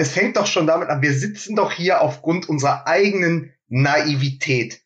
es fängt doch schon damit an, wir sitzen doch hier aufgrund unserer eigenen Naivität.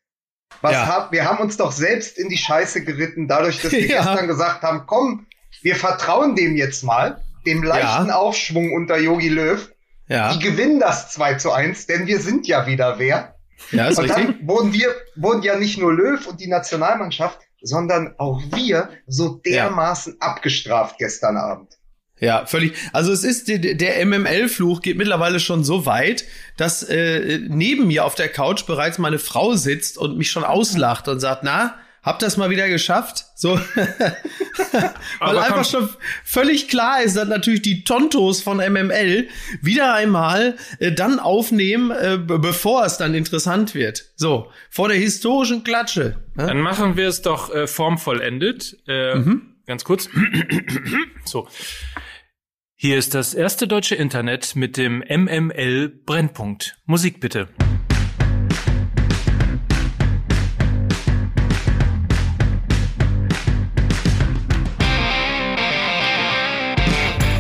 Was Ja. hab, wir haben uns doch selbst in die Scheiße geritten, dadurch, dass wir Ja. gestern gesagt haben, komm, wir vertrauen dem jetzt mal, dem leichten Aufschwung unter Yogi Löw. Ja, Die gewinnen das 2 zu 1, denn wir sind ja wieder wer. ja, ist Und richtig. dann wurden wir, wurden ja nicht nur Löw und die Nationalmannschaft, sondern auch wir so dermaßen abgestraft gestern Abend. Ja, völlig. Also es ist der, MML-Fluch geht mittlerweile schon so weit, dass äh, neben mir auf der Couch bereits meine Frau sitzt und mich schon auslacht und sagt, na, habt das mal wieder geschafft? So, weil einfach schon völlig klar ist, dass natürlich die Tontos von MML wieder einmal äh, dann aufnehmen, äh, be- bevor es dann interessant wird. So, vor der historischen Klatsche. Ne? Dann machen wir es doch äh, formvollendet. Äh, Ganz kurz. so. Hier ist das erste deutsche Internet mit dem MML Brennpunkt. Musik bitte.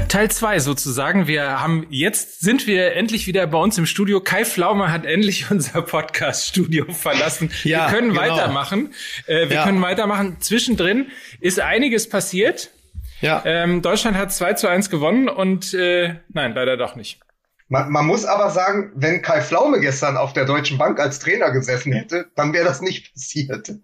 Teil 2 sozusagen. Wir haben jetzt sind wir endlich wieder bei uns im Studio. Kai Flaume hat endlich unser Podcast-Studio verlassen. Ja, wir können genau. weitermachen. Äh, wir Ja. können weitermachen. Zwischendrin ist einiges passiert. Ja. Ähm, Deutschland hat 2 zu 1 gewonnen und äh, nein, leider doch nicht. Man, man muss aber sagen, wenn Kai Pflaume gestern auf der Deutschen Bank als Trainer gesessen hätte, dann wäre das nicht passiert.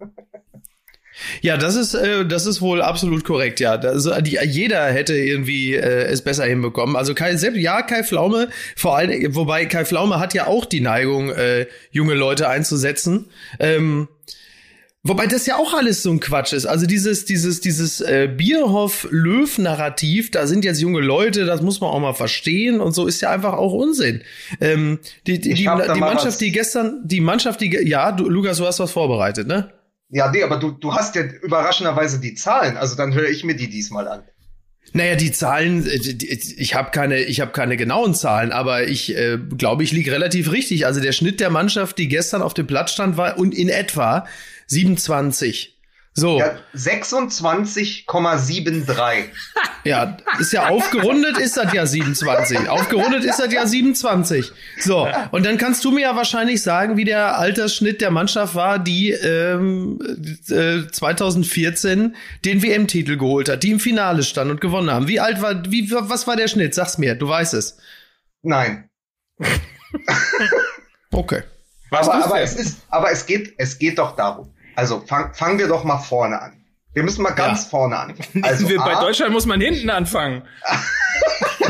Ja, das ist, äh, das ist wohl absolut korrekt, ja. Also, die, jeder hätte irgendwie äh, es besser hinbekommen. Also Kai, selbst, ja, Kai Pflaume, vor allem, wobei Kai Pflaume hat ja auch die Neigung, äh, junge Leute einzusetzen. Ähm, Wobei das ja auch alles so ein Quatsch ist. Also dieses, dieses, dieses äh, Bierhoff-Löw-Narrativ, da sind jetzt junge Leute, das muss man auch mal verstehen und so ist ja einfach auch Unsinn. Ähm, die die, die, die Mannschaft, was- die gestern, die Mannschaft, die, ja, du, Lukas, du hast was vorbereitet, ne? Ja, nee, aber du, du hast ja überraschenderweise die Zahlen, also dann höre ich mir die diesmal an. Naja, die Zahlen, äh, ich habe keine, ich habe keine genauen Zahlen, aber ich äh, glaube, ich liege relativ richtig. Also der Schnitt der Mannschaft, die gestern auf dem Platz stand, war und in etwa 27. So, Ja, 26,73. ja, ist ja aufgerundet, ist das ja 27. Aufgerundet ist das ja 27. So, und dann kannst du mir ja wahrscheinlich sagen, wie der Altersschnitt der Mannschaft war, die ähm, äh, 2014 den WM-Titel geholt hat, die im Finale stand und gewonnen haben. Wie alt war, wie, was war der Schnitt? Sag's mir, du weißt es. Nein. Okay. Was aber, aber es ist, aber es geht, es geht doch darum. Also fang, fangen wir doch mal vorne an. Wir müssen mal ganz Ja. vorne anfangen. Also, Wir- bei A, Deutschland muss man hinten anfangen.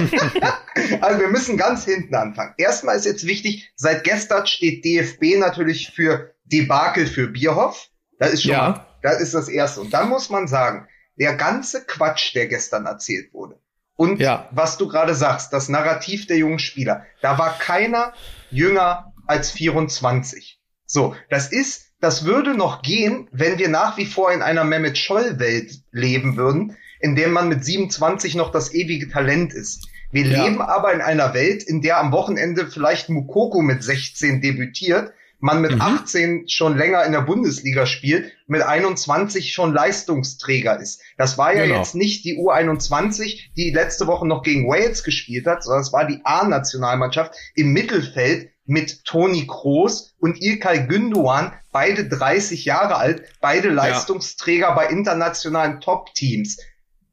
also wir müssen ganz hinten anfangen. Erstmal ist jetzt wichtig, seit gestern steht DFB natürlich für Debakel für Bierhoff. Das ist schon Ja. mal, das ist das Erste. Und dann muss man sagen, der ganze Quatsch, der gestern erzählt wurde. Und Ja. was du gerade sagst, das Narrativ der jungen Spieler, da war keiner jünger als 24. So, das ist, das würde noch gehen, wenn wir nach wie vor in einer Mehmet Scholl-Welt leben würden, in der man mit 27 noch das ewige Talent ist. Wir Ja. leben aber in einer Welt, in der am Wochenende vielleicht Mukoko mit 16 debütiert, man mit Mhm. 18 schon länger in der Bundesliga spielt, mit 21 schon Leistungsträger ist. Das war ja Genau. jetzt nicht die U21, die letzte Woche noch gegen Wales gespielt hat, sondern es war die A-Nationalmannschaft im Mittelfeld mit Toni Kroos und Ilkay Gündoğan, beide 30 Jahre alt, beide Leistungsträger bei internationalen Top-Teams.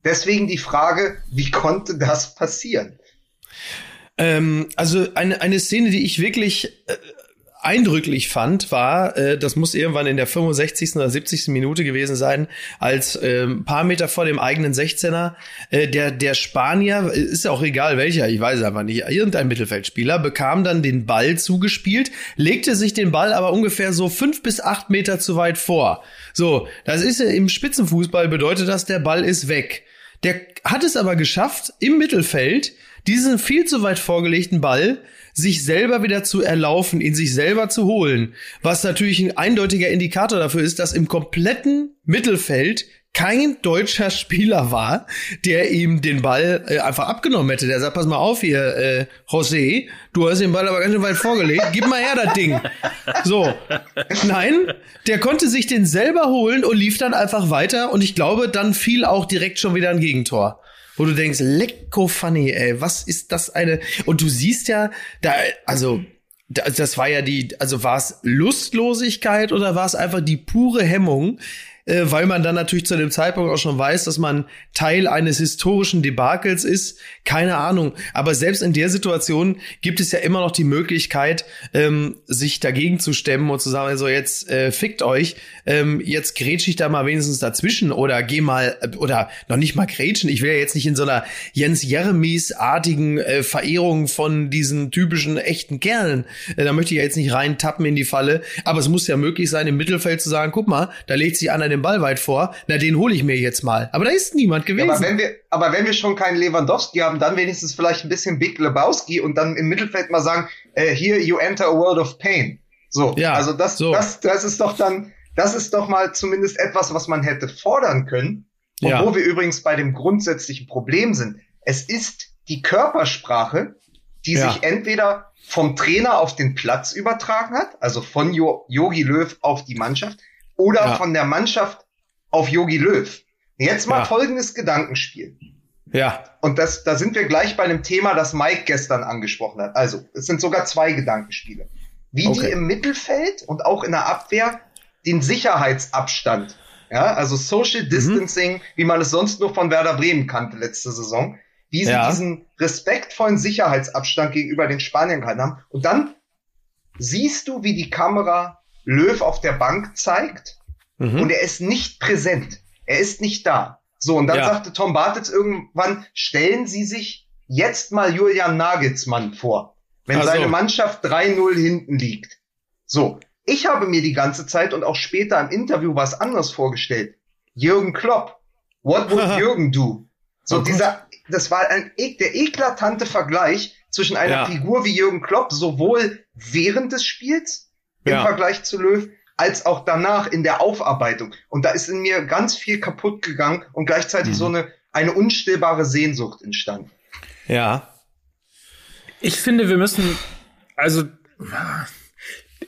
Deswegen die Frage, wie konnte das passieren? Ähm, also eine, eine Szene, die ich wirklich äh, eindrücklich fand, war, äh, das muss irgendwann in der 65. oder 70. Minute gewesen sein, als äh, ein paar Meter vor dem eigenen 16er äh, der, der Spanier, äh, ist ja auch egal welcher, ich weiß einfach nicht, irgendein Mittelfeldspieler, bekam dann den Ball zugespielt, legte sich den Ball aber ungefähr so fünf bis acht Meter zu weit vor. So, das ist ja im Spitzenfußball bedeutet das, der Ball ist weg. Der hat es aber geschafft, im Mittelfeld diesen viel zu weit vorgelegten Ball sich selber wieder zu erlaufen, in sich selber zu holen. Was natürlich ein eindeutiger Indikator dafür ist, dass im kompletten Mittelfeld kein deutscher Spieler war, der ihm den Ball äh, einfach abgenommen hätte. Der sagt, pass mal auf hier, äh, José, du hast den Ball aber ganz schön weit vorgelegt, gib mal her das Ding. So, nein, der konnte sich den selber holen und lief dann einfach weiter und ich glaube, dann fiel auch direkt schon wieder ein Gegentor. Wo du denkst, lecko funny, ey, was ist das eine? Und du siehst ja, da, also, das war ja die, also war es Lustlosigkeit oder war es einfach die pure Hemmung, äh, weil man dann natürlich zu dem Zeitpunkt auch schon weiß, dass man Teil eines historischen Debakels ist. Keine Ahnung. Aber selbst in der Situation gibt es ja immer noch die Möglichkeit, ähm, sich dagegen zu stemmen und zu sagen, also jetzt äh, fickt euch, ähm, jetzt grätsch ich da mal wenigstens dazwischen oder geh mal, äh, oder noch nicht mal grätschen. Ich will ja jetzt nicht in so einer Jens Jeremies-artigen äh, Verehrung von diesen typischen echten Kerlen. Äh, da möchte ich ja jetzt nicht rein tappen in die Falle. Aber es muss ja möglich sein, im Mittelfeld zu sagen, guck mal, da legt sich einer den Ball weit vor. Na, den hole ich mir jetzt mal. Aber da ist niemand gewesen. Ja, aber wenn wir, aber wenn wir schon keinen Lewandowski haben, dann wenigstens vielleicht ein bisschen Big Lebowski und dann im Mittelfeld mal sagen, äh, here you enter a world of pain. So, ja, also das, so. das, das ist doch dann, das ist doch mal zumindest etwas, was man hätte fordern können. Und ja. wo wir übrigens bei dem grundsätzlichen Problem sind. Es ist die Körpersprache, die ja. sich entweder vom Trainer auf den Platz übertragen hat, also von Yogi Löw auf die Mannschaft, oder ja. von der Mannschaft auf Yogi Löw. Jetzt mal folgendes Gedankenspiel. Ja. Und das, da sind wir gleich bei einem Thema, das Mike gestern angesprochen hat. Also, es sind sogar zwei Gedankenspiele. Wie okay. die im Mittelfeld und auch in der Abwehr den Sicherheitsabstand, ja, also Social mhm. Distancing, mhm. wie man es sonst nur von Werder Bremen kannte letzte Saison, wie sie ja. diesen respektvollen Sicherheitsabstand gegenüber den Spaniern gehalten haben. Und dann siehst du, wie die Kamera Löw auf der Bank zeigt mhm. und er ist nicht präsent. Er ist nicht da. So, und dann ja. sagte Tom Bartels irgendwann, stellen Sie sich jetzt mal Julian Nagelsmann vor, wenn also. seine Mannschaft 3-0 hinten liegt. So, ich habe mir die ganze Zeit und auch später im Interview was anderes vorgestellt. Jürgen Klopp. What would Jürgen do? So, oh dieser, das war ein, der eklatante Vergleich zwischen einer ja. Figur wie Jürgen Klopp, sowohl während des Spiels im ja. Vergleich zu Löw, als auch danach in der Aufarbeitung. Und da ist in mir ganz viel kaputt gegangen und gleichzeitig mhm. so eine, eine unstillbare Sehnsucht entstanden. Ja. Ich finde, wir müssen, also,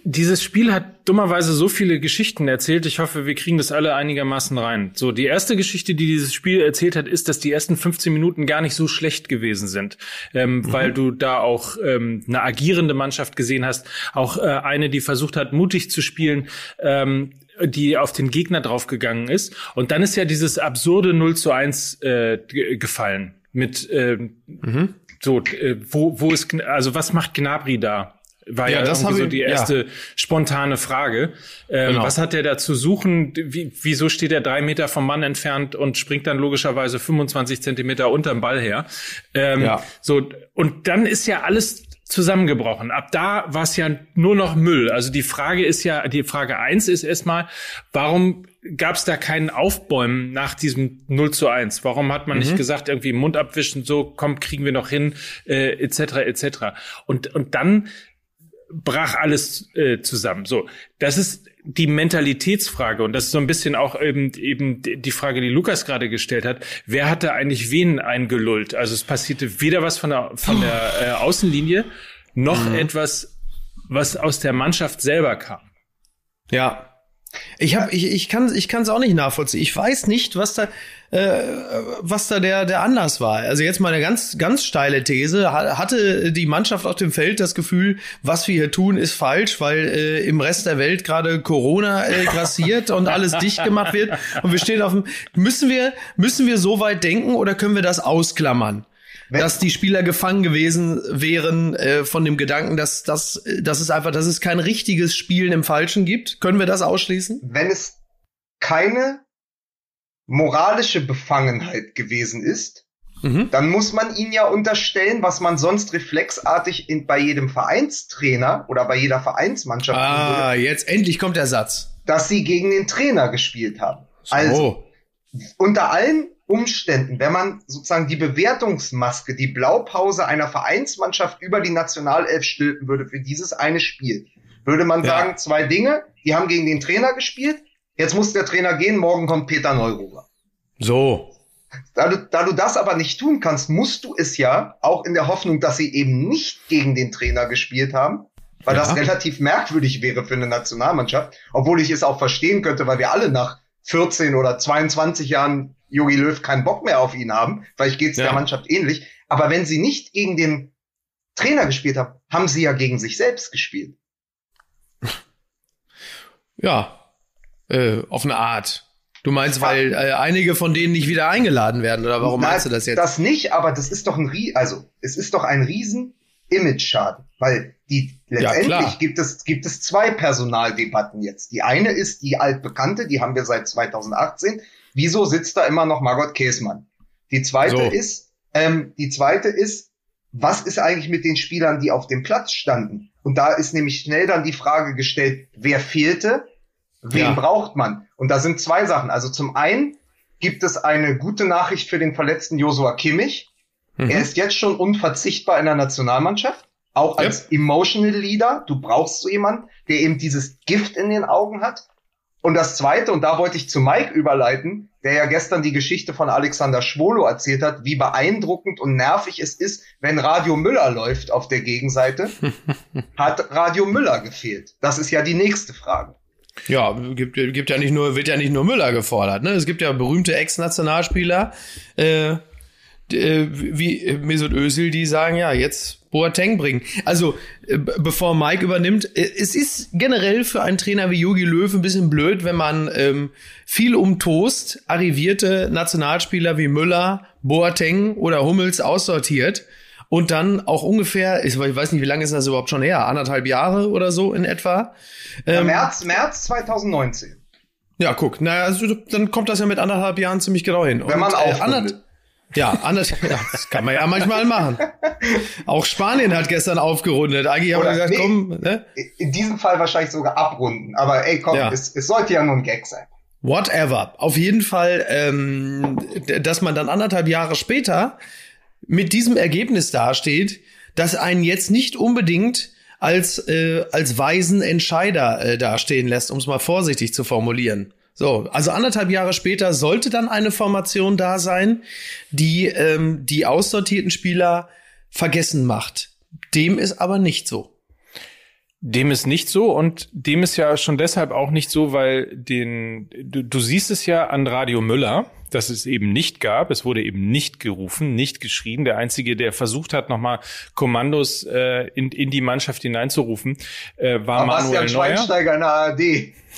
dieses Spiel hat dummerweise so viele Geschichten erzählt. Ich hoffe, wir kriegen das alle einigermaßen rein. So, die erste Geschichte, die dieses Spiel erzählt hat, ist, dass die ersten 15 Minuten gar nicht so schlecht gewesen sind, ähm, mhm. weil du da auch ähm, eine agierende Mannschaft gesehen hast, auch äh, eine, die versucht hat, mutig zu spielen. Ähm, die auf den Gegner draufgegangen ist. Und dann ist ja dieses absurde 0 zu 1 äh, gefallen. Mit äh, mhm. so, äh, wo, wo ist, also was macht Gnabry da? War ja, ja das irgendwie so die erste ja. spontane Frage. Ähm, genau. Was hat der da zu suchen? Wie, wieso steht er drei Meter vom Mann entfernt und springt dann logischerweise 25 Zentimeter unterm Ball her? Ähm, ja. So und dann ist ja alles zusammengebrochen. Ab da war es ja nur noch Müll. Also die Frage ist ja, die Frage eins ist erstmal, warum gab es da keinen Aufbäumen nach diesem 0 zu 1? Warum hat man mhm. nicht gesagt, irgendwie Mund abwischen, so, komm, kriegen wir noch hin, äh, etc., etc. Und, und dann brach alles äh, zusammen. So, das ist die Mentalitätsfrage und das ist so ein bisschen auch eben, eben die Frage, die Lukas gerade gestellt hat. Wer hatte eigentlich wen eingelullt? Also es passierte weder was von der, von der äh, Außenlinie noch mhm. etwas, was aus der Mannschaft selber kam. Ja, ich hab, ich, ich kann, ich kann es auch nicht nachvollziehen. Ich weiß nicht, was da, äh, was da der, der Anlass war. Also jetzt mal eine ganz, ganz steile These. Hatte die Mannschaft auf dem Feld das Gefühl, was wir hier tun, ist falsch, weil äh, im Rest der Welt gerade Corona äh, grassiert und alles dicht gemacht wird und wir stehen auf dem, müssen wir, müssen wir so weit denken oder können wir das ausklammern? Wenn, dass die Spieler gefangen gewesen wären äh, von dem Gedanken, dass, dass, dass es einfach, dass es kein richtiges Spielen im Falschen gibt. Können wir das ausschließen? Wenn es keine moralische Befangenheit gewesen ist, mhm. dann muss man ihnen ja unterstellen, was man sonst reflexartig in, bei jedem Vereinstrainer oder bei jeder Vereinsmannschaft. Ah, würde, jetzt endlich kommt der Satz. Dass sie gegen den Trainer gespielt haben. So. Also, unter allen Umständen, wenn man sozusagen die Bewertungsmaske, die Blaupause einer Vereinsmannschaft über die Nationalelf stülpen würde für dieses eine Spiel, würde man ja. sagen, zwei Dinge, die haben gegen den Trainer gespielt, jetzt muss der Trainer gehen, morgen kommt Peter Neururer. So. Da du, da du das aber nicht tun kannst, musst du es ja, auch in der Hoffnung, dass sie eben nicht gegen den Trainer gespielt haben, weil ja. das relativ merkwürdig wäre für eine Nationalmannschaft, obwohl ich es auch verstehen könnte, weil wir alle nach 14 oder 22 Jahren Jogi Löw keinen Bock mehr auf ihn haben. Vielleicht geht's ja. der Mannschaft ähnlich. Aber wenn sie nicht gegen den Trainer gespielt haben, haben sie ja gegen sich selbst gespielt. Ja, äh, auf eine Art. Du meinst, weil äh, einige von denen nicht wieder eingeladen werden, oder warum Na, meinst du das jetzt? Das nicht, aber das ist doch ein Rie also es ist doch ein riesen Image-Schaden, weil die letztendlich ja, gibt es gibt es zwei Personaldebatten jetzt. Die eine ist die altbekannte, die haben wir seit 2018. Wieso sitzt da immer noch Margot Käßmann? Die zweite so. ist, ähm, die zweite ist, was ist eigentlich mit den Spielern, die auf dem Platz standen? Und da ist nämlich schnell dann die Frage gestellt, wer fehlte Wen ja. braucht man? Und da sind zwei Sachen. Also zum einen gibt es eine gute Nachricht für den verletzten Josua Kimmich. Mhm. Er ist jetzt schon unverzichtbar in der Nationalmannschaft. Auch als yep. Emotional Leader. Du brauchst so jemanden, der eben dieses Gift in den Augen hat. Und das zweite, und da wollte ich zu Mike überleiten, der ja gestern die Geschichte von Alexander Schwolo erzählt hat, wie beeindruckend und nervig es ist, wenn Radio Müller läuft auf der Gegenseite, hat Radio Müller gefehlt. Das ist ja die nächste Frage. Ja, gibt, gibt ja nicht nur, wird ja nicht nur Müller gefordert. Ne? Es gibt ja berühmte Ex-Nationalspieler, äh, äh wie Mesut Özil, die sagen, ja, jetzt Boateng bringen. Also, äh, bevor Mike übernimmt, äh, es ist generell für einen Trainer wie Jogi Löw ein bisschen blöd, wenn man ähm, viel um Toast arrivierte Nationalspieler wie Müller, Boateng oder Hummels aussortiert und dann auch ungefähr, ich weiß nicht, wie lange ist das überhaupt schon her, anderthalb Jahre oder so in etwa. Ähm, März, März 2019. Ja, guck, naja, also, dann kommt das ja mit anderthalb Jahren ziemlich genau hin. Wenn man auch äh, ja, anders, ja, das kann man ja manchmal machen. Auch Spanien hat gestern aufgerundet. Eigentlich haben wir gesagt, nee, komm, ne? In diesem Fall wahrscheinlich sogar abrunden. Aber ey, komm, ja. es, es sollte ja nur ein Gag sein. Whatever. Auf jeden Fall, ähm, dass man dann anderthalb Jahre später mit diesem Ergebnis dasteht, dass einen jetzt nicht unbedingt als, äh, als weisen Entscheider äh, dastehen lässt, um es mal vorsichtig zu formulieren. So, also anderthalb Jahre später sollte dann eine Formation da sein, die ähm, die aussortierten Spieler vergessen macht. Dem ist aber nicht so. Dem ist nicht so und dem ist ja schon deshalb auch nicht so, weil den du, du siehst es ja an Radio Müller, dass es eben nicht gab. Es wurde eben nicht gerufen, nicht geschrien. Der einzige, der versucht hat, nochmal Kommandos äh, in, in die Mannschaft hineinzurufen, äh, war Aber Manuel Neuer. Schweinsteiger in der ARD.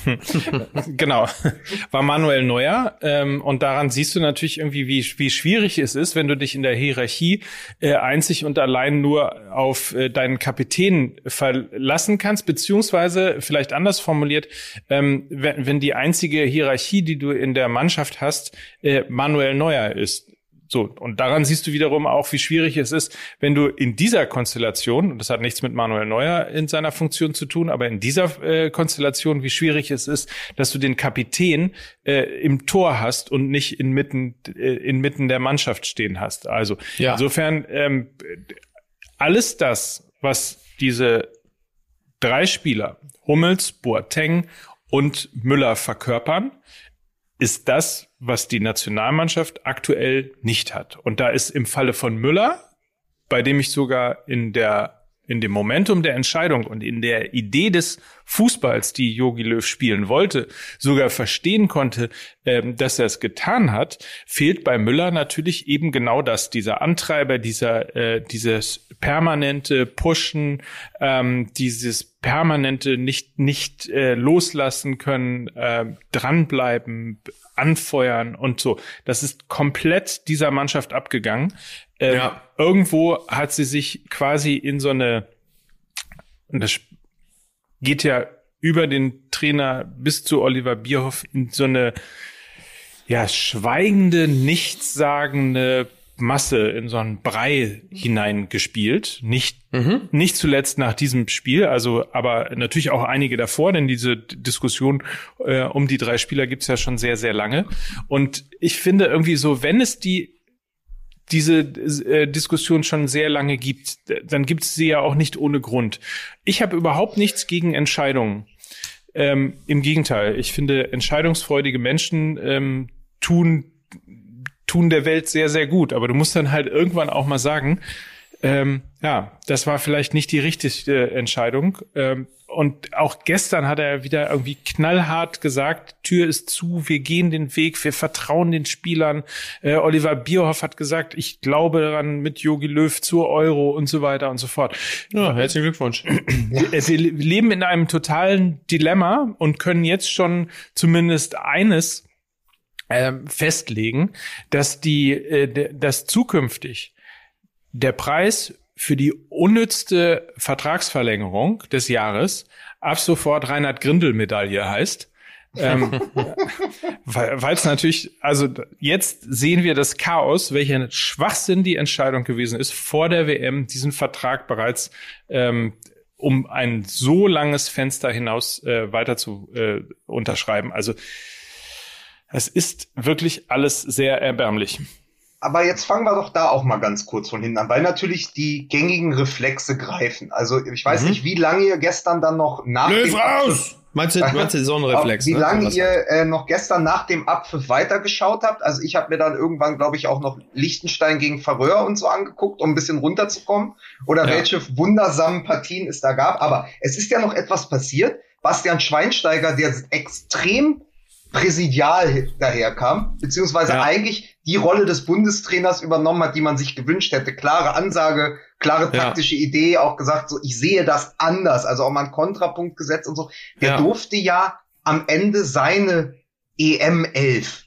genau, war Manuel Neuer. Ähm, und daran siehst du natürlich irgendwie, wie, wie schwierig es ist, wenn du dich in der Hierarchie äh, einzig und allein nur auf äh, deinen Kapitän verlassen kannst, beziehungsweise vielleicht anders formuliert, ähm, wenn, wenn die einzige Hierarchie, die du in der Mannschaft hast, äh, Manuel Neuer ist. So, und daran siehst du wiederum auch, wie schwierig es ist, wenn du in dieser Konstellation, und das hat nichts mit Manuel Neuer in seiner Funktion zu tun, aber in dieser äh, Konstellation, wie schwierig es ist, dass du den Kapitän äh, im Tor hast und nicht inmitten, äh, inmitten der Mannschaft stehen hast. Also ja. insofern ähm, alles das, was diese drei Spieler, Hummels, Boateng und Müller verkörpern, ist das, was die Nationalmannschaft aktuell nicht hat. Und da ist im Falle von Müller, bei dem ich sogar in der in dem Momentum der Entscheidung und in der Idee des Fußballs, die Yogi Löw spielen wollte, sogar verstehen konnte, ähm, dass er es getan hat, fehlt bei Müller natürlich eben genau das, dieser Antreiber, dieser äh, dieses permanente Pushen, ähm, dieses permanente nicht nicht äh, loslassen können, äh, dranbleiben, anfeuern und so. Das ist komplett dieser Mannschaft abgegangen. Ähm, ja. Irgendwo hat sie sich quasi in so eine, das geht ja über den Trainer bis zu Oliver Bierhoff in so eine ja schweigende, nichtssagende Masse in so einen Brei hineingespielt. Nicht, mhm. nicht zuletzt nach diesem Spiel, also aber natürlich auch einige davor, denn diese Diskussion äh, um die drei Spieler gibt's ja schon sehr, sehr lange. Und ich finde irgendwie so, wenn es die diese äh, Diskussion schon sehr lange gibt, dann gibt es sie ja auch nicht ohne Grund. Ich habe überhaupt nichts gegen Entscheidungen. Ähm, Im Gegenteil, ich finde, entscheidungsfreudige Menschen ähm, tun tun der Welt sehr, sehr gut. Aber du musst dann halt irgendwann auch mal sagen, ähm, ja, das war vielleicht nicht die richtige Entscheidung. Ähm, und auch gestern hat er wieder irgendwie knallhart gesagt, Tür ist zu, wir gehen den Weg, wir vertrauen den Spielern. Äh, Oliver Bierhoff hat gesagt, ich glaube daran mit Jogi Löw zur Euro und so weiter und so fort. Ja, herzlichen Glückwunsch. Wir, wir leben in einem totalen Dilemma und können jetzt schon zumindest eines äh, festlegen, dass die, äh, dass zukünftig der Preis für die unnützte Vertragsverlängerung des Jahres ab sofort Reinhard Grindel Medaille heißt. ähm, weil es natürlich, also jetzt sehen wir das Chaos, welcher Schwachsinn die Entscheidung gewesen ist, vor der WM diesen Vertrag bereits ähm, um ein so langes Fenster hinaus äh, weiter zu äh, unterschreiben. Also es ist wirklich alles sehr erbärmlich. Aber jetzt fangen wir doch da auch mal ganz kurz von hinten an, weil natürlich die gängigen Reflexe greifen. Also ich weiß mhm. nicht, wie lange ihr gestern dann noch nach Löw dem raus! Meinst du, meinst du so ein Reflex? Wie ne? lange ihr äh, noch gestern nach dem Abpfiff weitergeschaut habt? Also ich habe mir dann irgendwann, glaube ich, auch noch Liechtenstein gegen Faröer und so angeguckt, um ein bisschen runterzukommen. Oder ja. welche wundersamen Partien es da gab. Aber es ist ja noch etwas passiert. Bastian Schweinsteiger, der extrem präsidial daherkam, beziehungsweise ja. eigentlich die Rolle des Bundestrainers übernommen hat, die man sich gewünscht hätte. Klare Ansage, klare taktische ja. Idee, auch gesagt, so ich sehe das anders, also auch mal einen Kontrapunkt gesetzt und so. Der ja. durfte ja am Ende seine EM 11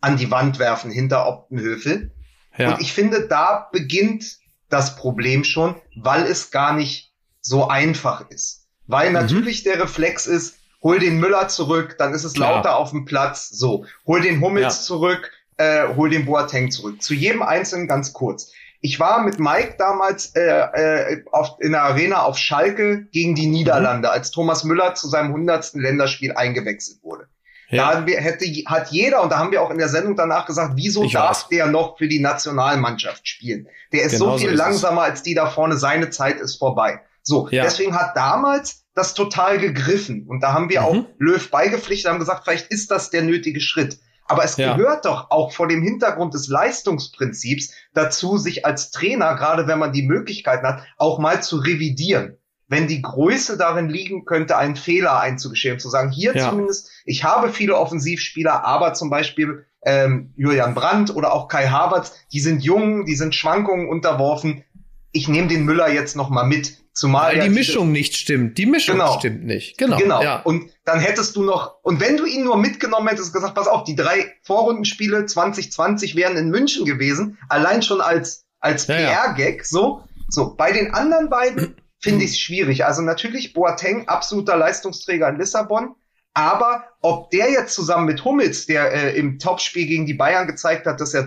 an die Wand werfen hinter Optenhöfel. Ja. Und ich finde, da beginnt das Problem schon, weil es gar nicht so einfach ist. Weil mhm. natürlich der Reflex ist, hol den Müller zurück, dann ist es Klar. lauter auf dem Platz. So, hol den Hummels ja. zurück, äh, hol den Boateng zurück. Zu jedem Einzelnen ganz kurz. Ich war mit Mike damals äh, äh, auf, in der Arena auf Schalke gegen die Niederlande, mhm. als Thomas Müller zu seinem hundertsten Länderspiel eingewechselt wurde. Ja. Da hätte, hat jeder, und da haben wir auch in der Sendung danach gesagt, wieso ich darf weiß. der noch für die Nationalmannschaft spielen? Der ist genau so viel so ist langsamer es. als die da vorne, seine Zeit ist vorbei. So, ja. deswegen hat damals das total gegriffen. Und da haben wir mhm. auch Löw beigepflichtet, haben gesagt, vielleicht ist das der nötige Schritt. Aber es ja. gehört doch auch vor dem Hintergrund des Leistungsprinzips dazu, sich als Trainer, gerade wenn man die Möglichkeiten hat, auch mal zu revidieren. Wenn die Größe darin liegen könnte, einen Fehler einzugestehen, zu sagen, hier ja. zumindest, ich habe viele Offensivspieler, aber zum Beispiel ähm, Julian Brandt oder auch Kai Havertz, die sind jung, die sind Schwankungen unterworfen. Ich nehme den Müller jetzt noch mal mit Zumal Weil die Mischung nicht stimmt. Die Mischung genau. stimmt nicht. Genau. Genau. Ja. Und dann hättest du noch, und wenn du ihn nur mitgenommen hättest, gesagt, pass auf, die drei Vorrundenspiele 2020 wären in München gewesen, allein schon als, als ja, PR-Gag, so. So, bei den anderen beiden finde ich es schwierig. Also natürlich Boateng, absoluter Leistungsträger in Lissabon. Aber ob der jetzt zusammen mit Hummels, der äh, im Topspiel gegen die Bayern gezeigt hat, dass er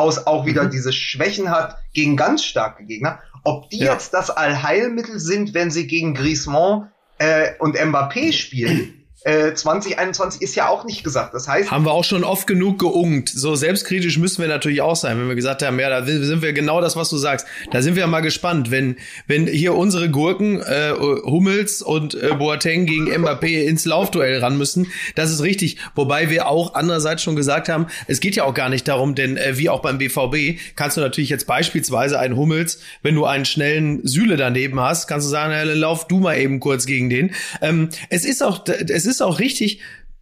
durchaus auch wieder mhm. diese Schwächen hat gegen ganz starke Gegner, ob die ja. jetzt das Allheilmittel sind, wenn sie gegen Griezmann äh, und Mbappé spielen, äh, 2021 ist ja auch nicht gesagt. Das heißt. Haben wir auch schon oft genug geungt. So selbstkritisch müssen wir natürlich auch sein, wenn wir gesagt haben, ja, da sind wir genau das, was du sagst. Da sind wir mal gespannt, wenn, wenn hier unsere Gurken, äh, Hummels und äh, Boateng gegen Mbappé ins Laufduell ran müssen. Das ist richtig. Wobei wir auch andererseits schon gesagt haben, es geht ja auch gar nicht darum, denn äh, wie auch beim BVB kannst du natürlich jetzt beispielsweise einen Hummels, wenn du einen schnellen Süle daneben hast, kannst du sagen, ja, lauf du mal eben kurz gegen den. Ähm, es ist auch, es ist ist auch richtig,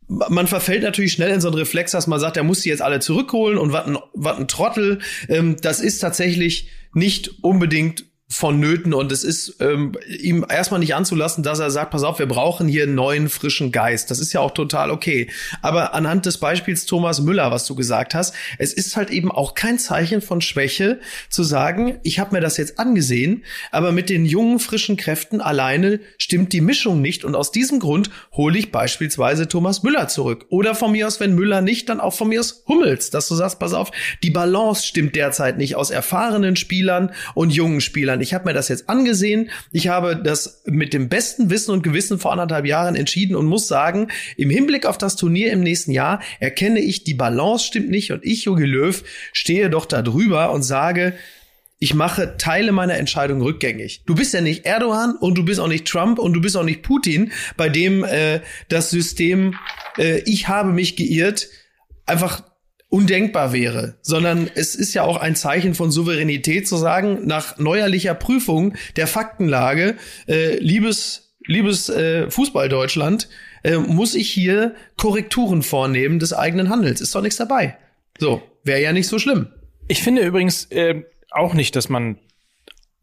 man verfällt natürlich schnell in so einen Reflex, dass man sagt, er muss die jetzt alle zurückholen und was ein, ein Trottel. Ähm, das ist tatsächlich nicht unbedingt vonnöten und es ist ähm, ihm erstmal nicht anzulassen, dass er sagt, pass auf, wir brauchen hier einen neuen frischen Geist. Das ist ja auch total okay. Aber anhand des Beispiels Thomas Müller, was du gesagt hast, es ist halt eben auch kein Zeichen von Schwäche zu sagen, ich habe mir das jetzt angesehen, aber mit den jungen frischen Kräften alleine stimmt die Mischung nicht und aus diesem Grund hole ich beispielsweise Thomas Müller zurück oder von mir aus, wenn Müller nicht, dann auch von mir aus Hummels, dass du sagst, pass auf, die Balance stimmt derzeit nicht aus erfahrenen Spielern und jungen Spielern Deutschland. Ich habe mir das jetzt angesehen. Ich habe das mit dem besten Wissen und Gewissen vor anderthalb Jahren entschieden und muss sagen, im Hinblick auf das Turnier im nächsten Jahr erkenne ich, die Balance stimmt nicht und ich, Jogi Löw, stehe doch da drüber und sage, ich mache Teile meiner Entscheidung rückgängig. Du bist ja nicht Erdogan und du bist auch nicht Trump und du bist auch nicht Putin, bei dem äh, das System äh, ich habe mich geirrt einfach undenkbar wäre, sondern es ist ja auch ein Zeichen von Souveränität zu sagen, nach neuerlicher Prüfung der Faktenlage, äh, liebes liebes äh, Fußball Deutschland, äh, muss ich hier Korrekturen vornehmen des eigenen Handels. Ist doch nichts dabei. So, wäre ja nicht so schlimm. Ich finde übrigens äh, auch nicht, dass man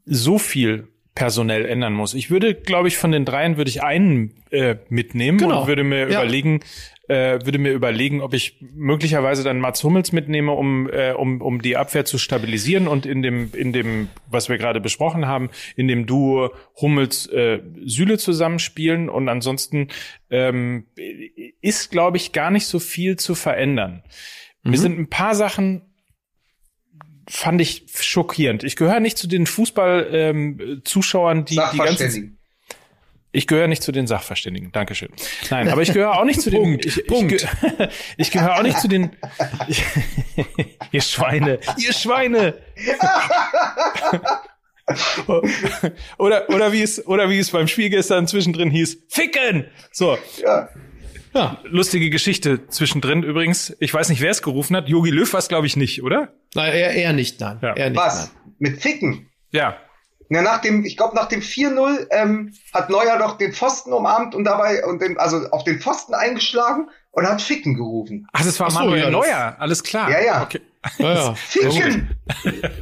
so viel personell ändern muss. Ich würde, glaube ich, von den dreien würde ich einen äh, mitnehmen Genau. und würde mir Ja. überlegen, äh, würde mir überlegen, ob ich möglicherweise dann Mats Hummels mitnehme, um, äh, um, um die Abwehr zu stabilisieren und in dem, in dem, was wir gerade besprochen haben, in dem Duo Hummels äh, Süle zusammenspielen und ansonsten ähm, ist, glaube ich, gar nicht so viel zu verändern. Mir sind ein paar Sachen fand ich schockierend. Ich gehöre nicht zu den Fußball-Zuschauern, die die ganze Sachverständigen. Ich gehöre nicht zu den Sachverständigen. Dankeschön. Nein, aber ich gehöre auch nicht zu den. Punkt, ich, Punkt. Ich, ge- ich gehöre auch nicht zu den. Ich, ihr Schweine, ihr Schweine. oder oder wie es oder wie es beim Spiel gestern zwischendrin hieß, ficken. So. Ja. Ja, lustige Geschichte zwischendrin übrigens. Ich weiß nicht, wer es gerufen hat. Yogi Löw war es, glaube ich, nicht, oder? Nein, eher, eher nicht, nein. Ja. Eher nicht, Was? nein. Mit Ficken? Ja. Na, nach dem, ich glaube, nach dem 4-0 ähm, hat Neuer doch den Pfosten umarmt und dabei und den, also auf den Pfosten eingeschlagen und hat Ficken gerufen. Ach, das war Ach so, Manuel ja, Neuer. Alles klar. Ja, ja. Okay. Ja, ja.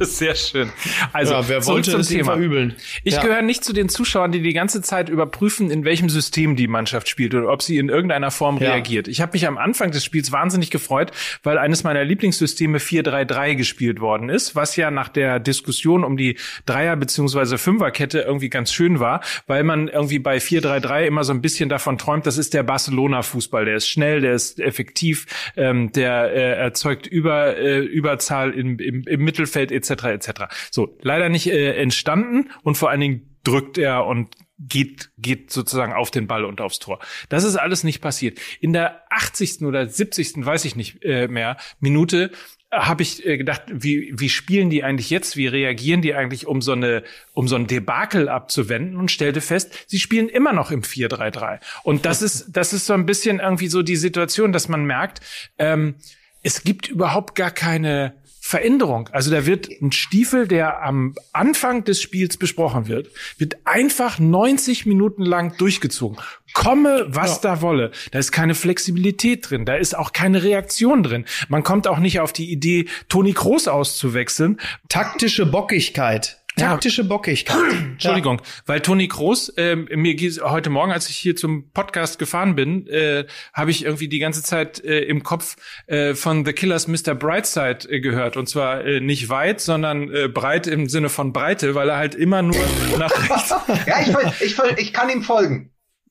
Sehr schön. Also, ja, wer wollte zum es Thema. verübeln? Ich ja. gehöre nicht zu den Zuschauern, die die ganze Zeit überprüfen, in welchem System die Mannschaft spielt oder ob sie in irgendeiner Form Ja. reagiert. Ich habe mich am Anfang des Spiels wahnsinnig gefreut, weil eines meiner Lieblingssysteme 4-3-3 gespielt worden ist, was ja nach der Diskussion um die Dreier- bzw. Fünferkette irgendwie ganz schön war, weil man irgendwie bei 4-3-3 immer so ein bisschen davon träumt, das ist der Barcelona-Fußball. Der ist schnell, der ist effektiv, ähm, der äh, erzeugt über, äh, Überzahl im, im, im Mittelfeld etc. etc. So, leider nicht äh, entstanden und vor allen Dingen drückt er und geht, geht sozusagen auf den Ball und aufs Tor. Das ist alles nicht passiert. In der 80. oder 70. weiß ich nicht äh, mehr, Minute habe ich äh, gedacht, wie, wie spielen die eigentlich jetzt? Wie reagieren die eigentlich, um so eine, um so ein Debakel abzuwenden? Und stellte fest, sie spielen immer noch im 4-3-3. Und das ist, das ist so ein bisschen irgendwie so die Situation, dass man merkt, ähm, es gibt überhaupt gar keine Veränderung. Also da wird ein Stiefel, der am Anfang des Spiels besprochen wird, wird einfach 90 Minuten lang durchgezogen. Komme, was da wolle. Da ist keine Flexibilität drin. Da ist auch keine Reaktion drin. Man kommt auch nicht auf die Idee, Toni Kroos auszuwechseln. Taktische Bockigkeit. Ja. Taktische Bockigkeit. Entschuldigung, weil Toni Kroos, ähm, mir geht heute Morgen, als ich hier zum Podcast gefahren bin, äh, habe ich irgendwie die ganze Zeit äh, im Kopf äh, von The Killers Mr. Brightside äh, gehört. Und zwar äh, nicht weit, sondern äh, breit im Sinne von Breite, weil er halt immer nur nach rechts. Ja, ich, voll- ich, voll- ich kann ihm folgen.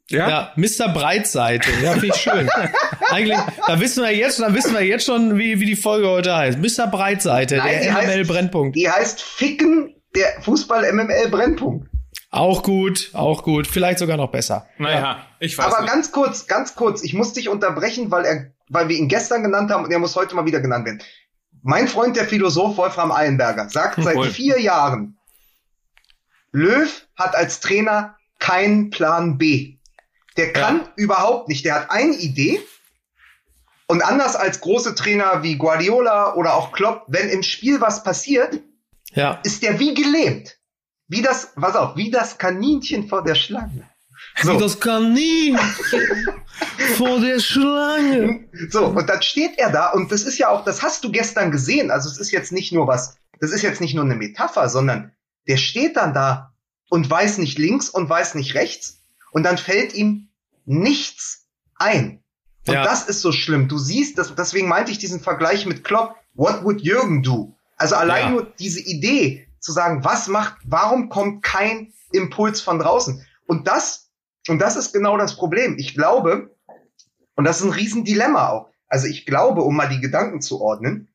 Ja? Ja, Mr. Breitseite. Ja, finde ich schön. Eigentlich, da wissen wir jetzt, da wissen wir jetzt schon, wie, wie die Folge heute heißt. Mr. Breitseite, Nein, der heißt- MML Brennpunkt. Die heißt Ficken, der Fußball-MML-Brennpunkt. Auch gut, auch gut. Vielleicht sogar noch besser. Naja, ich weiß Aber nicht. ganz kurz, ganz kurz, ich muss dich unterbrechen, weil er, weil wir ihn gestern genannt haben und er muss heute mal wieder genannt werden. Mein Freund, der Philosoph Wolfram Eilenberger, sagt seit Wohl. vier Jahren, Löw hat als Trainer keinen Plan B. Der kann überhaupt nicht. Der hat eine Idee. Und anders als große Trainer wie Guardiola oder auch Klopp, wenn im Spiel was passiert, Ja. ist der wie gelähmt. Wie das, was auf, wie das Kaninchen vor der Schlange. So. Wie das Kaninchen vor der Schlange. So, und dann steht er da und das ist ja auch, das hast du gestern gesehen. Also es ist jetzt nicht nur was, das ist jetzt nicht nur eine Metapher, sondern der steht dann da und weiß nicht links und weiß nicht rechts und dann fällt ihm nichts ein. Und Ja. das ist so schlimm. Du siehst, das, deswegen meinte ich diesen Vergleich mit Klopp. What would Jürgen do? Also allein Ja. nur diese Idee zu sagen, was macht, warum kommt kein Impuls von draußen? Und das, und das ist genau das Problem. Ich glaube, und das ist ein Riesendilemma auch. Also ich glaube, um mal die Gedanken zu ordnen,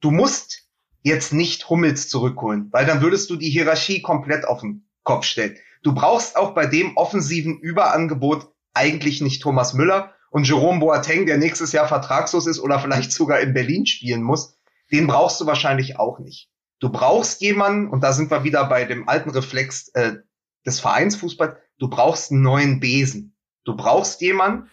du musst jetzt nicht Hummels zurückholen, weil dann würdest du die Hierarchie komplett auf den Kopf stellen. Du brauchst auch bei dem offensiven Überangebot eigentlich nicht Thomas Müller und Jerome Boateng, der nächstes Jahr vertragslos ist oder vielleicht sogar in Berlin spielen muss. Den brauchst du wahrscheinlich auch nicht. Du brauchst jemanden, und da sind wir wieder bei dem alten Reflex äh, des Vereinsfußballs, du brauchst einen neuen Besen. Du brauchst jemanden,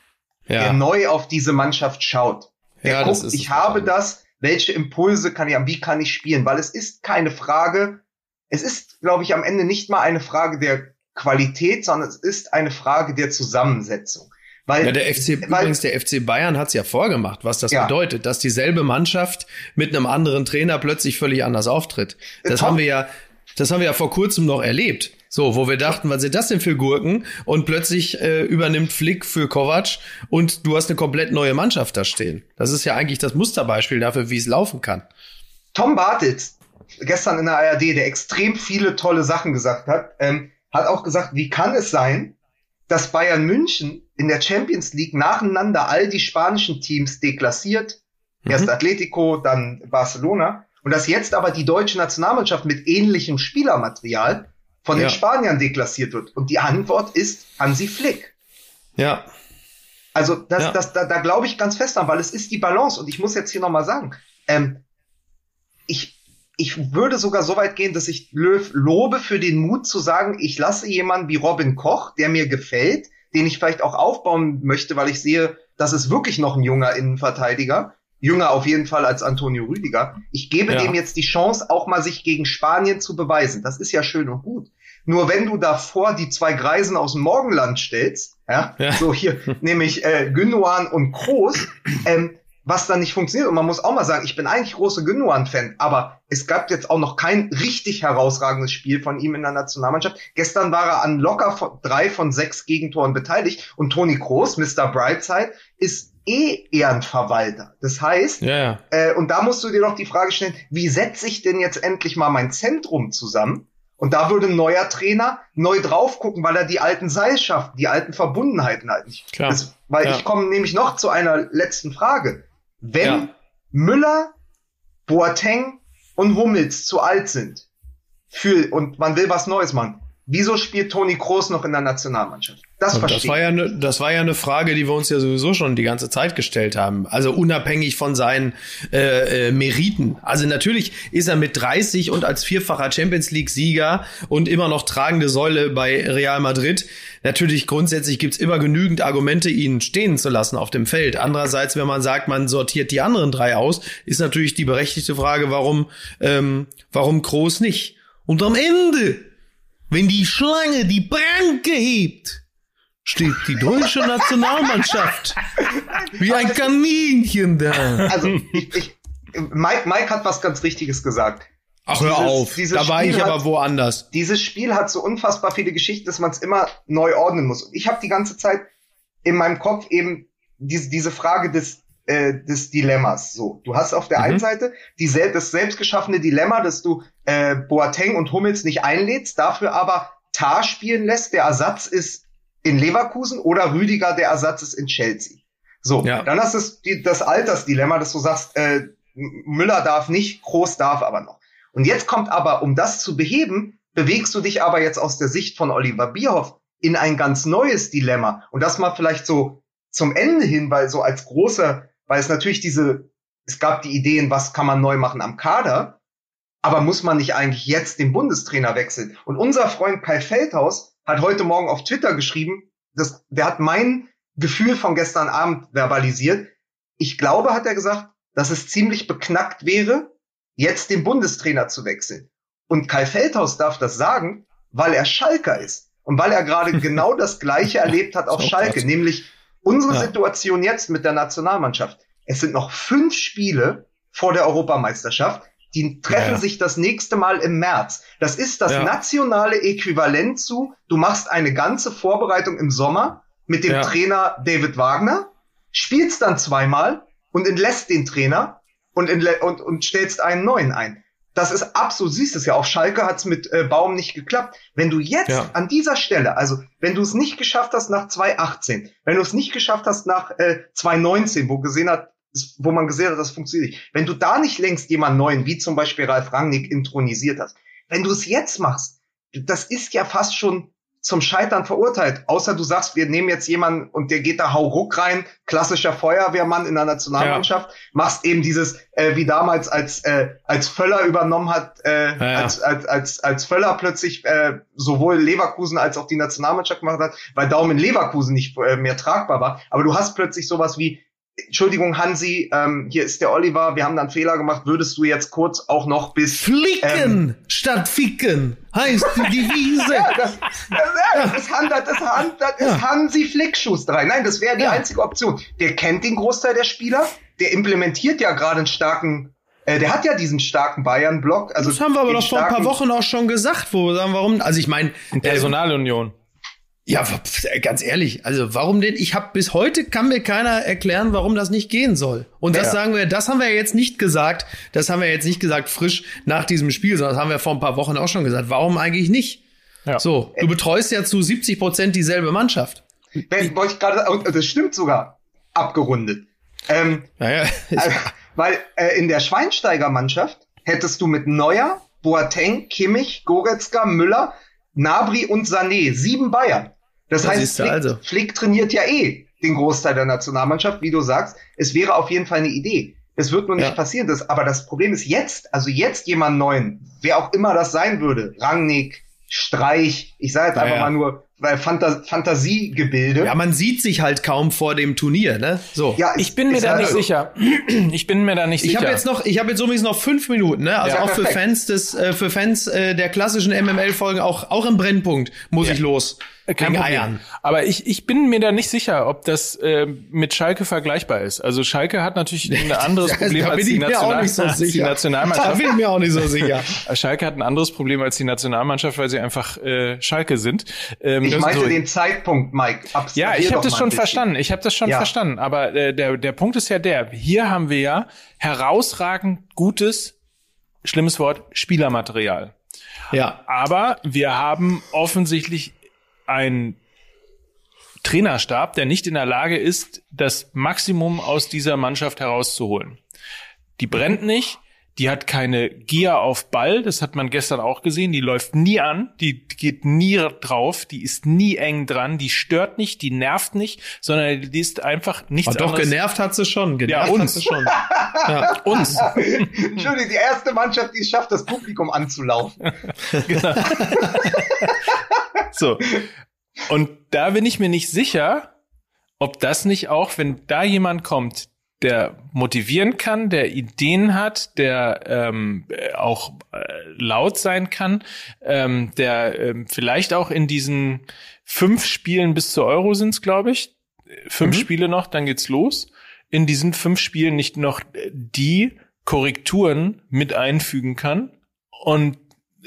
der Ja. neu auf diese Mannschaft schaut. Der Ja, guckt, ich habe das, welche Impulse kann ich haben, wie kann ich spielen? Weil es ist keine Frage, es ist, glaube ich, am Ende nicht mal eine Frage der Qualität, sondern es ist eine Frage der Zusammensetzung. Weil, ja, der FC, weil, übrigens, der FC Bayern hat es ja vorgemacht, was das ja. bedeutet, dass dieselbe Mannschaft mit einem anderen Trainer plötzlich völlig anders auftritt. Das Tom, haben wir ja, das haben wir ja vor kurzem noch erlebt. So, wo wir dachten, was sind das denn für Gurken? Und plötzlich äh, übernimmt Flick für Kovac und du hast eine komplett neue Mannschaft da stehen. Das ist ja eigentlich das Musterbeispiel dafür, wie es laufen kann. Tom Bartels, gestern in der ARD, der extrem viele tolle Sachen gesagt hat, ähm, hat auch gesagt, wie kann es sein, dass Bayern München in der Champions League nacheinander all die spanischen Teams deklassiert, mhm. erst Atletico, dann Barcelona, und dass jetzt aber die deutsche Nationalmannschaft mit ähnlichem Spielermaterial von den Spaniern deklassiert wird. Und die Antwort ist Hansi Flick. Ja. Also das, ja. das, da, da glaube ich ganz fest an, weil es ist die Balance. Und ich muss jetzt hier nochmal sagen, ähm, ich, ich würde sogar so weit gehen, dass ich Löw lobe für den Mut zu sagen, ich lasse jemanden wie Robin Koch, der mir gefällt, den ich vielleicht auch aufbauen möchte, weil ich sehe, das ist wirklich noch ein junger Innenverteidiger, jünger auf jeden Fall als Antonio Rüdiger. Ich gebe ja. dem jetzt die Chance, auch mal sich gegen Spanien zu beweisen. Das ist ja schön und gut. Nur wenn du davor die zwei Greisen aus dem Morgenland stellst, ja, ja. so hier, nämlich äh, Gündogan und Kroos, ähm, was dann nicht funktioniert. Und man muss auch mal sagen, ich bin eigentlich großer Gündogan-Fan, aber es gab jetzt auch noch kein richtig herausragendes Spiel von ihm in der Nationalmannschaft. Gestern war er an locker von, drei von sechs Gegentoren beteiligt und Toni Kroos, Mr. Brightside, ist eh Ehrenverwalter. Das heißt, ja, ja. Äh, und da musst du dir doch die Frage stellen, wie setze ich denn jetzt endlich mal mein Zentrum zusammen? Und da würde ein neuer Trainer neu drauf gucken, weil er die alten Seilschaften, die alten Verbundenheiten halt nicht. Klar. Das, weil ja. ich komme nämlich noch zu einer letzten Frage. Wenn ja. Müller, Boateng und Hummels zu alt sind für, und man will was Neues machen, wieso spielt Toni Kroos noch in der Nationalmannschaft? Das, das war ja ne, das war ja eine Frage, die wir uns ja sowieso schon die ganze Zeit gestellt haben. Also unabhängig von seinen äh, äh, Meriten. Also natürlich ist er mit 30 und als vierfacher Champions League Sieger und immer noch tragende Säule bei Real Madrid. Natürlich grundsätzlich gibt's immer genügend Argumente, ihn stehen zu lassen auf dem Feld. Andererseits, wenn man sagt, man sortiert die anderen drei aus, ist natürlich die berechtigte Frage, warum ähm, warum Groß nicht. Und am Ende, wenn die Schlange die Pranke hebt steht die deutsche Nationalmannschaft wie ein Kaninchen da. Also ich, ich, Mike, Mike hat was ganz Richtiges gesagt. Ach, hör dieses, auf, dieses da war Spiel ich hat, aber woanders. Dieses Spiel hat so unfassbar viele Geschichten, dass man es immer neu ordnen muss. Und ich habe die ganze Zeit in meinem Kopf eben diese, diese Frage des, äh, des Dilemmas. So, du hast auf der mhm. einen Seite die, das selbstgeschaffene Dilemma, dass du äh, Boateng und Hummels nicht einlädst, dafür aber Tar spielen lässt. Der Ersatz ist in Leverkusen oder Rüdiger der Ersatz ist in Chelsea. So, ja. dann hast du das Altersdilemma, dass du sagst, äh, Müller darf nicht, Groß darf aber noch. Und jetzt kommt aber, um das zu beheben, bewegst du dich aber jetzt aus der Sicht von Oliver Bierhoff in ein ganz neues Dilemma. Und das mal vielleicht so zum Ende hin, weil so als großer, weil es natürlich diese, es gab die Ideen, was kann man neu machen am Kader, aber muss man nicht eigentlich jetzt den Bundestrainer wechseln? Und unser Freund Kai Feldhaus hat heute Morgen auf Twitter geschrieben, das, der hat mein Gefühl von gestern Abend verbalisiert. Ich glaube, hat er gesagt, dass es ziemlich beknackt wäre, jetzt den Bundestrainer zu wechseln. Und Kai Feldhaus darf das sagen, weil er Schalker ist. Und weil er gerade genau das Gleiche erlebt hat auf Schalke, krass. nämlich unsere ja. Situation jetzt mit der Nationalmannschaft. Es sind noch fünf Spiele vor der Europameisterschaft. Die treffen ja, sich das nächste Mal im März. Das ist das nationale Äquivalent zu, du machst eine ganze Vorbereitung im Sommer mit dem Trainer David Wagner, spielst dann zweimal und entlässt den Trainer und, und, und stellst einen neuen ein. Das ist absolut, siehst es ja, auf Schalke hat's mit äh, Baum nicht geklappt. Wenn du jetzt ja. an dieser Stelle, also wenn du es nicht geschafft hast nach 2018, wenn du es nicht geschafft hast nach äh, 2019, wo gesehen hat, wo man gesehen hat, das funktioniert nicht. Wenn du da nicht längst jemand neuen, wie zum Beispiel Ralf Rangnick, intronisiert hast, wenn du es jetzt machst, das ist ja fast schon zum Scheitern verurteilt. Außer du sagst, wir nehmen jetzt jemanden und der geht da hauruck rein, klassischer Feuerwehrmann in der Nationalmannschaft, ja. machst eben dieses, äh, wie damals als äh, als Völler übernommen hat, äh, ja, ja. Als, als, als, als Völler plötzlich äh, sowohl Leverkusen als auch die Nationalmannschaft gemacht hat, weil Daumen Leverkusen nicht äh, mehr tragbar war. Aber du hast plötzlich sowas wie Entschuldigung, Hansi, ähm, hier ist der Oliver, wir haben da einen Fehler gemacht. Würdest du jetzt kurz auch noch bis. Flicken ähm, statt ficken heißt die Devise. ja, das, das, ja, das, handelt, das, handelt, das ja. ist Hansi Flickschusterei. Nein, das wäre die ja. einzige Option. Der kennt den Großteil der Spieler, der implementiert ja gerade einen starken äh, der hat ja diesen starken Bayern-Block. Also das haben wir aber doch vor ein paar Wochen auch schon gesagt, wo sagen warum. Also ich meine Personalunion. Ja, ganz ehrlich, also warum denn? Ich habe bis heute kann mir keiner erklären, warum das nicht gehen soll. Und das ja. sagen wir, das haben wir jetzt nicht gesagt. Das haben wir jetzt nicht gesagt frisch nach diesem Spiel, sondern das haben wir vor ein paar Wochen auch schon gesagt. Warum eigentlich nicht? Ja. So, du betreust ja zu 70 Prozent dieselbe Mannschaft. Wenn, wollte ich gerade, das stimmt sogar, abgerundet. Ähm, naja, äh, weil äh, in der Schweinsteiger Mannschaft hättest du mit Neuer, Boateng, Kimmich, Goretzka, Müller, Nabri und Sané sieben Bayern. Das, das heißt, Flick, also. Flick trainiert ja eh den Großteil der Nationalmannschaft, wie du sagst. Es wäre auf jeden Fall eine Idee. Es wird nur nicht ja. passieren. Das, aber das Problem ist jetzt, also jetzt jemand neuen, wer auch immer das sein würde, Rangnick, Streich, ich sage jetzt einfach ja. mal nur weil Fantas Fantasiegebilde. Ja, man sieht sich halt kaum vor dem Turnier, ne? So. Ja, ich bin mir da nicht so. sicher. Ich bin mir da nicht ich sicher. Ich habe jetzt noch, ich habe jetzt übrigens noch fünf Minuten, ne? Also ja, auch perfekt. für Fans des, äh, für Fans äh, der klassischen MML-Folgen auch auch im Brennpunkt muss ja. ich los. Kein Eiern. Aber ich, ich bin mir da nicht sicher, ob das äh, mit Schalke vergleichbar ist. Also Schalke hat natürlich ein anderes Problem als die, National so die, Nationalmannschaft. Da bin ich mir auch nicht so sicher. Schalke hat ein anderes Problem als die Nationalmannschaft, weil sie einfach äh, Schalke sind. Ähm, ich meinte so, den Zeitpunkt, Mike. Ja, ich habe das schon verstanden. Ich habe das schon ja. verstanden. Aber äh, der, der Punkt ist ja der, hier haben wir ja herausragend gutes, schlimmes Wort, Spielermaterial. Ja. Aber wir haben offensichtlich ein Trainerstab, der nicht in der Lage ist, das Maximum aus dieser Mannschaft herauszuholen. Die brennt nicht, die hat keine Gier auf Ball, das hat man gestern auch gesehen, die läuft nie an, die geht nie drauf, die ist nie eng dran, die stört nicht, die nervt nicht, sondern die ist einfach nichts Aber doch genervt hat sie schon, genervt ja, uns. hat sie schon. ja, uns. Entschuldigung, die erste Mannschaft, die es schafft, das Publikum anzulaufen. genau. So. Und da bin ich mir nicht sicher, ob das nicht auch, wenn da jemand kommt, der motivieren kann, der Ideen hat, der ähm, auch äh, laut sein kann, ähm, der ähm, vielleicht auch in diesen fünf Spielen bis zur Euro sind's, glaube ich, fünf mhm. Spiele noch, dann geht's los. In diesen fünf Spielen nicht noch die Korrekturen mit einfügen kann und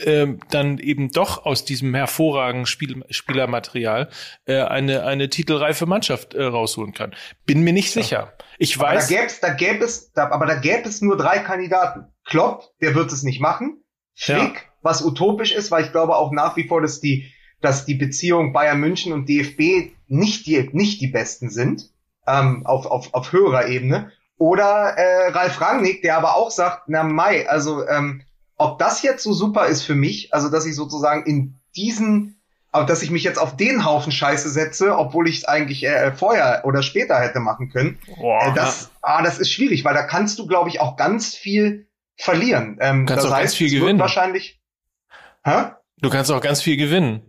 äh, dann eben doch aus diesem hervorragenden Spiel Spielermaterial äh, eine eine titelreife Mannschaft äh, rausholen kann. Bin mir nicht sicher. Ich weiß. Aber da gäbe es, da gäbe es, da, aber da gäbe es nur drei Kandidaten. Klopp, der wird es nicht machen. Flick, ja. was utopisch ist, weil ich glaube auch nach wie vor, dass die, dass die Beziehung Bayern München und DFB nicht die, nicht die besten sind ähm, auf, auf, auf höherer Ebene. Oder äh, Ralf Rangnick, der aber auch sagt, na Mai, also ähm, ob das jetzt so super ist für mich, also dass ich sozusagen in diesen, dass ich mich jetzt auf den Haufen Scheiße setze, obwohl ich es eigentlich äh, vorher oder später hätte machen können, Boah, äh, das, ah, das ist schwierig, weil da kannst du, glaube ich, auch ganz viel verlieren. Ähm, kannst das auch heißt, ganz viel gewinnen. Wahrscheinlich. Hä? Du kannst auch ganz viel gewinnen.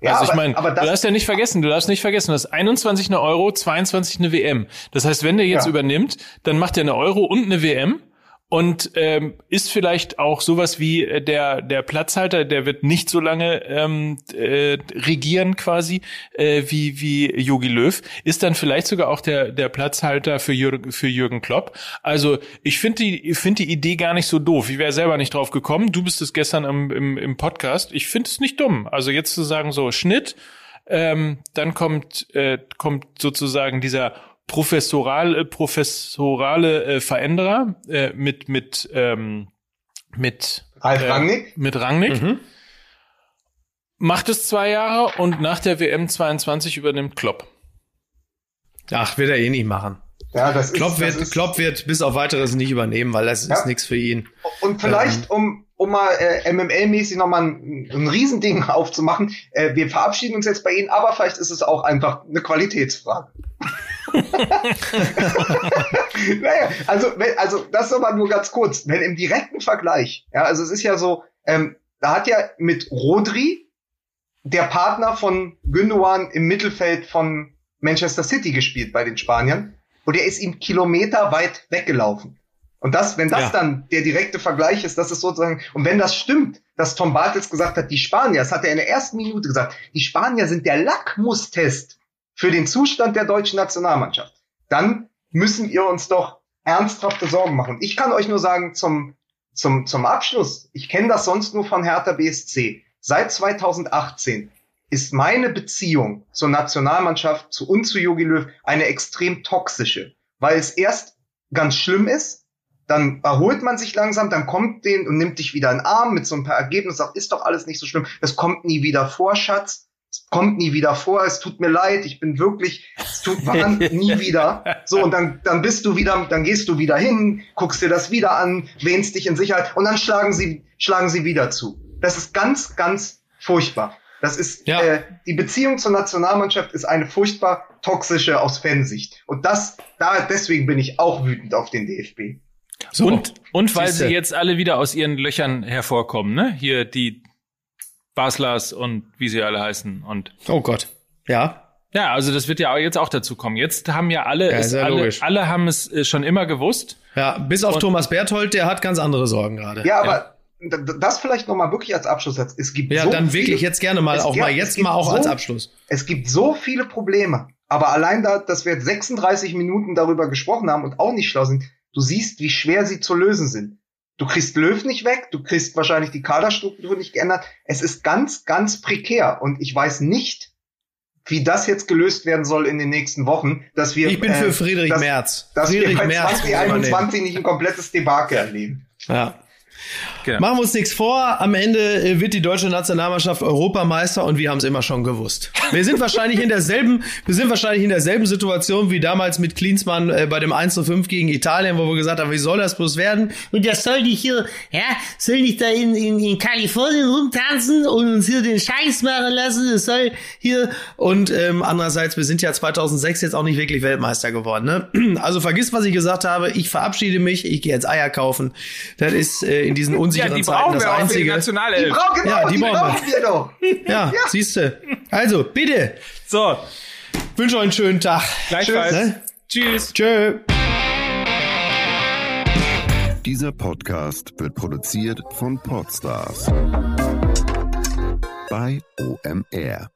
Ja, also ich meine, du darfst ja nicht vergessen, du darfst nicht vergessen, du hast 21 eine Euro, 22 eine WM. Das heißt, wenn der jetzt ja. übernimmt, dann macht er eine Euro und eine WM und ähm, ist vielleicht auch sowas wie äh, der der Platzhalter, der wird nicht so lange ähm, äh, regieren quasi äh, wie wie Yogi Löw, ist dann vielleicht sogar auch der der Platzhalter für Jürgen, für Jürgen Klopp. Also ich finde die finde die Idee gar nicht so doof. Ich wäre selber nicht drauf gekommen. Du bist es gestern im, im, im Podcast. Ich finde es nicht dumm. Also jetzt zu sagen so Schnitt, ähm, dann kommt äh, kommt sozusagen dieser professoral, professorale äh, Veränderer äh, mit mit ähm, mit Ralf äh, Rangnick mit Rangnick mhm. macht es zwei Jahre und nach der WM 22 übernimmt Klopp. Ach, wird er eh nicht machen. Ja, das Klopp ist, wird, ist, Klopp wird bis auf weiteres nicht übernehmen, weil das ja. ist nichts für ihn. Und vielleicht, ähm, um, um mal äh, MML-mäßig nochmal ein, ein Riesending aufzumachen, äh, wir verabschieden uns jetzt bei Ihnen, aber vielleicht ist es auch einfach eine Qualitätsfrage. naja, also, wenn, also das aber nur ganz kurz. Wenn im direkten Vergleich, ja, also es ist ja so, ähm, da hat ja mit Rodri der Partner von Gündogan im Mittelfeld von Manchester City gespielt bei den Spaniern. und er ist ihm kilometerweit weggelaufen. Und das, wenn das Ja. dann der direkte Vergleich ist, das ist sozusagen, und wenn das stimmt, dass Tom Bartels gesagt hat, die Spanier, das hat er in der ersten Minute gesagt, die Spanier sind der Lackmustest für den Zustand der deutschen Nationalmannschaft, dann müssen wir uns doch ernsthafte Sorgen machen. Ich kann euch nur sagen, zum, zum, zum Abschluss, ich kenne das sonst nur von Hertha BSC. Seit 2018 ist meine Beziehung zur Nationalmannschaft zu und zu Jogi Löw eine extrem toxische, weil es erst ganz schlimm ist, dann erholt man sich langsam, dann kommt den und nimmt dich wieder in den Arm mit so ein paar Ergebnissen, sagt, ist doch alles nicht so schlimm, es kommt nie wieder vor, Schatz, es kommt nie wieder vor, es tut mir leid, ich bin wirklich, es tut wahr, nie wieder. So, und dann, dann bist du wieder, dann gehst du wieder hin, guckst dir das wieder an, wähnst dich in Sicherheit und dann schlagen sie, schlagen sie wieder zu. Das ist ganz, ganz furchtbar. Das ist Ja. äh, die Beziehung zur Nationalmannschaft ist eine furchtbar toxische aus Fansicht. Und das, da deswegen bin ich auch wütend auf den DFB. So. Und, und weil Siehste. sie jetzt alle wieder aus ihren Löchern hervorkommen, ne? Hier die Baslers und wie sie alle heißen. Und Oh Gott. Ja. ja, also das wird ja jetzt auch dazu kommen. Jetzt haben ja alle, Ja, es, ist ja alle, alle haben es äh, schon immer gewusst. Ja, bis auf Und- Thomas Berthold, der hat ganz andere Sorgen gerade. Ja, aber d- das vielleicht noch mal wirklich als Abschlusssatz. Es gibt Ja, so dann viele, wirklich jetzt gerne mal auch gibt- mal jetzt mal auch so- als Abschluss. Es gibt so viele Probleme. Aber allein da, dass wir jetzt 36 Minuten darüber gesprochen haben und auch nicht schlau sind, du siehst, wie schwer sie zu lösen sind. Du kriegst Löw nicht weg, du kriegst wahrscheinlich die Kaderstruktur nicht geändert. Es ist ganz, ganz prekär und ich weiß nicht, wie das jetzt gelöst werden soll in den nächsten Wochen, dass wir Ich bin für äh, Friedrich dass, Merz. dass wir Friedrich bei Merz muss übernehmen. 2021 nicht ein komplettes Debakel erleben. Ja. Genau. Machen wir uns nichts vor. Am Ende äh, wird die deutsche Nationalmannschaft Europameister und wir haben es immer schon gewusst. Wir sind wahrscheinlich in derselben, wir sind wahrscheinlich in derselben Situation wie damals mit Klinsmann äh, bei dem 1 zu 5 gegen Italien, wo wir gesagt haben, wie soll das bloß werden? Und das soll nicht hier, ja, soll nicht da in, in, in Kalifornien rumtanzen und uns hier den Scheiß machen lassen. Das soll hier, Und ähm, andererseits, wir sind ja 2006 jetzt auch nicht wirklich Weltmeister geworden. Ne? Also vergiss, was ich gesagt habe. Ich verabschiede mich. Ich gehe jetzt Eier kaufen. Das ist äh, in diesen unsicheren Zeiten das für die Einzige. Die Nationalelf. brauchen, genau, Ja, die die, brauchen brauchen wir doch. Ja, siehste. Also, bitte. So, Wünsche euch einen schönen Tag. gleichfalls. Ne? Tschüss. Tschö. Dieser Podcast wird produziert von Podstars bei OMR.